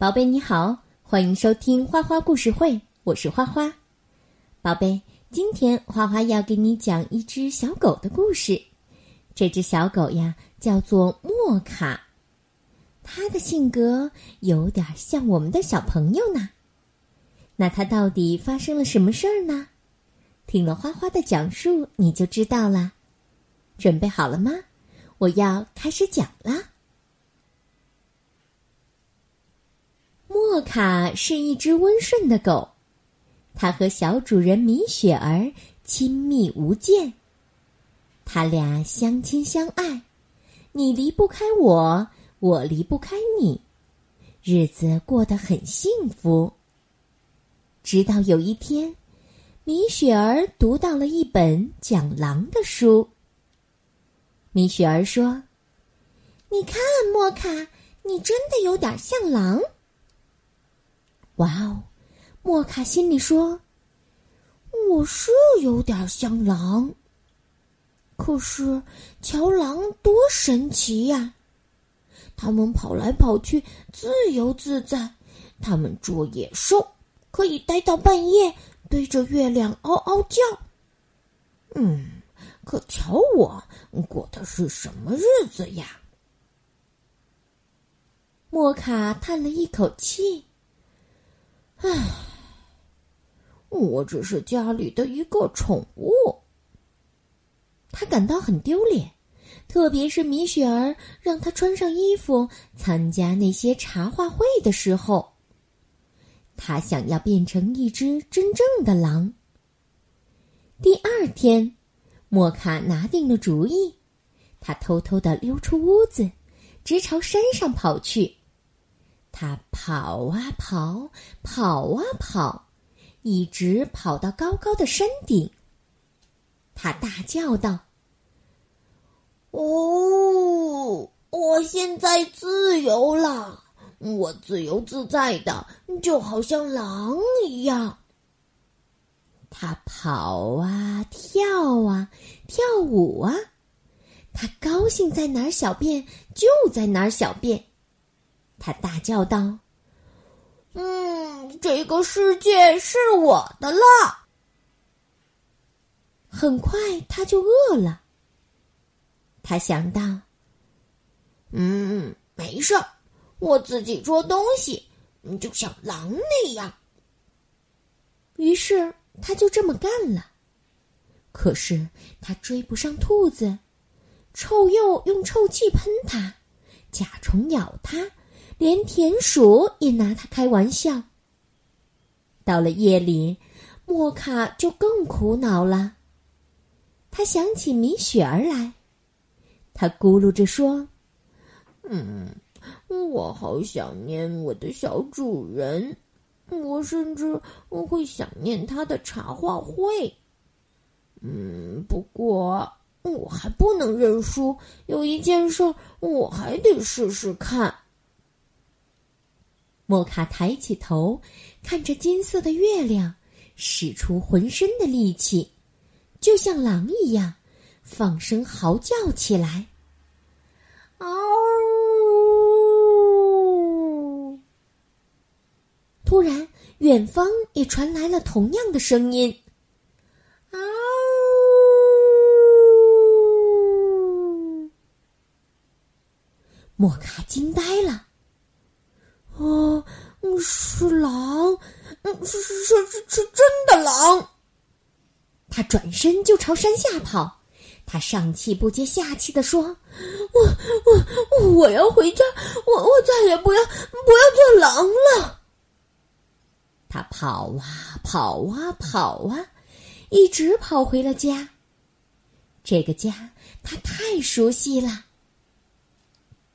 宝贝你好，欢迎收听花花故事会，我是花花。宝贝，今天花花要给你讲一只小狗的故事。这只小狗呀，叫做莫卡，它的性格有点像我们的小朋友呢。那它到底发生了什么事儿呢？听了花花的讲述，你就知道了。准备好了吗？我要开始讲了。莫卡是一只温顺的狗，它和小主人米雪儿亲密无间。他俩相亲相爱，你离不开我，我离不开你，日子过得很幸福。直到有一天，米雪儿读到了一本讲狼的书。米雪儿说：“你看，莫卡，你真的有点像狼。”哇哦，莫卡心里说：“我是有点像狼，可是瞧狼多神奇呀！它们跑来跑去，自由自在；它们捉野兽，可以待到半夜，对着月亮嗷嗷叫。嗯。”可瞧我过的是什么日子呀？莫卡叹了一口气：“唉，我只是家里的一个宠物。”他感到很丢脸，特别是米雪儿让他穿上衣服参加那些茶话会的时候。他想要变成一只真正的狼。第二天。莫卡拿定了主意，他偷偷的溜出屋子，直朝山上跑去。他跑啊跑，跑啊跑，一直跑到高高的山顶。他大叫道：“哦，我现在自由了！我自由自在的，就好像狼一样。”他跑啊，跳啊，跳舞啊，他高兴在哪儿小便就在哪儿小便。他大叫道：“嗯，这个世界是我的了。”很快他就饿了。他想到：“嗯，没事儿，我自己捉东西，就像狼那样。”于是。他就这么干了，可是他追不上兔子，臭鼬用臭气喷他，甲虫咬他，连田鼠也拿他开玩笑。到了夜里，莫卡就更苦恼了。他想起米雪儿来，他咕噜着说：“嗯，我好想念我的小主人。”我甚至会想念他的茶话会。嗯，不过我还不能认输，有一件事我还得试试看。莫卡抬起头，看着金色的月亮，使出浑身的力气，就像狼一样，放声嚎叫起来。嗷！突然，远方也传来了同样的声音：“嗷！”莫卡惊呆了。“，是狼，是是是是是真的狼！”他转身就朝山下跑。他上气不接下气的说：“我我我要回家，我我再也不要不要做狼了。”他跑啊跑啊跑啊，一直跑回了家。这个家他太熟悉了。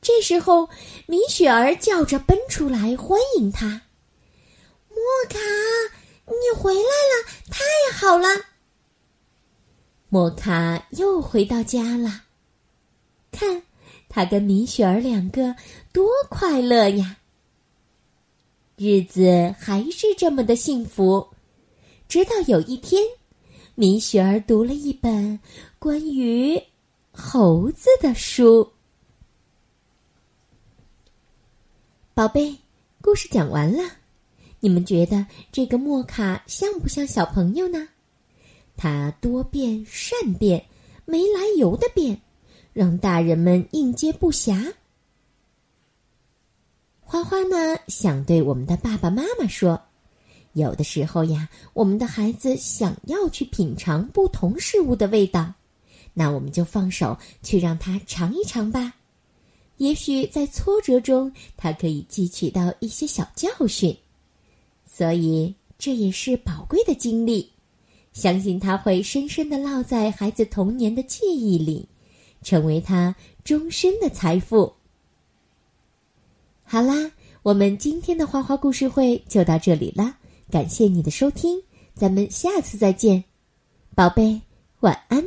这时候，米雪儿叫着奔出来欢迎他：“莫卡，你回来了，太好了！”莫卡又回到家了，看他跟米雪儿两个多快乐呀！日子还是这么的幸福，直到有一天，米雪儿读了一本关于猴子的书。宝贝，故事讲完了，你们觉得这个莫卡像不像小朋友呢？他多变善变，没来由的变，让大人们应接不暇。花花呢，想对我们的爸爸妈妈说：有的时候呀，我们的孩子想要去品尝不同事物的味道，那我们就放手去让他尝一尝吧。也许在挫折中，他可以汲取到一些小教训，所以这也是宝贵的经历。相信他会深深的烙在孩子童年的记忆里，成为他终身的财富。好啦，我们今天的花花故事会就到这里啦，感谢你的收听，咱们下次再见，宝贝，晚安。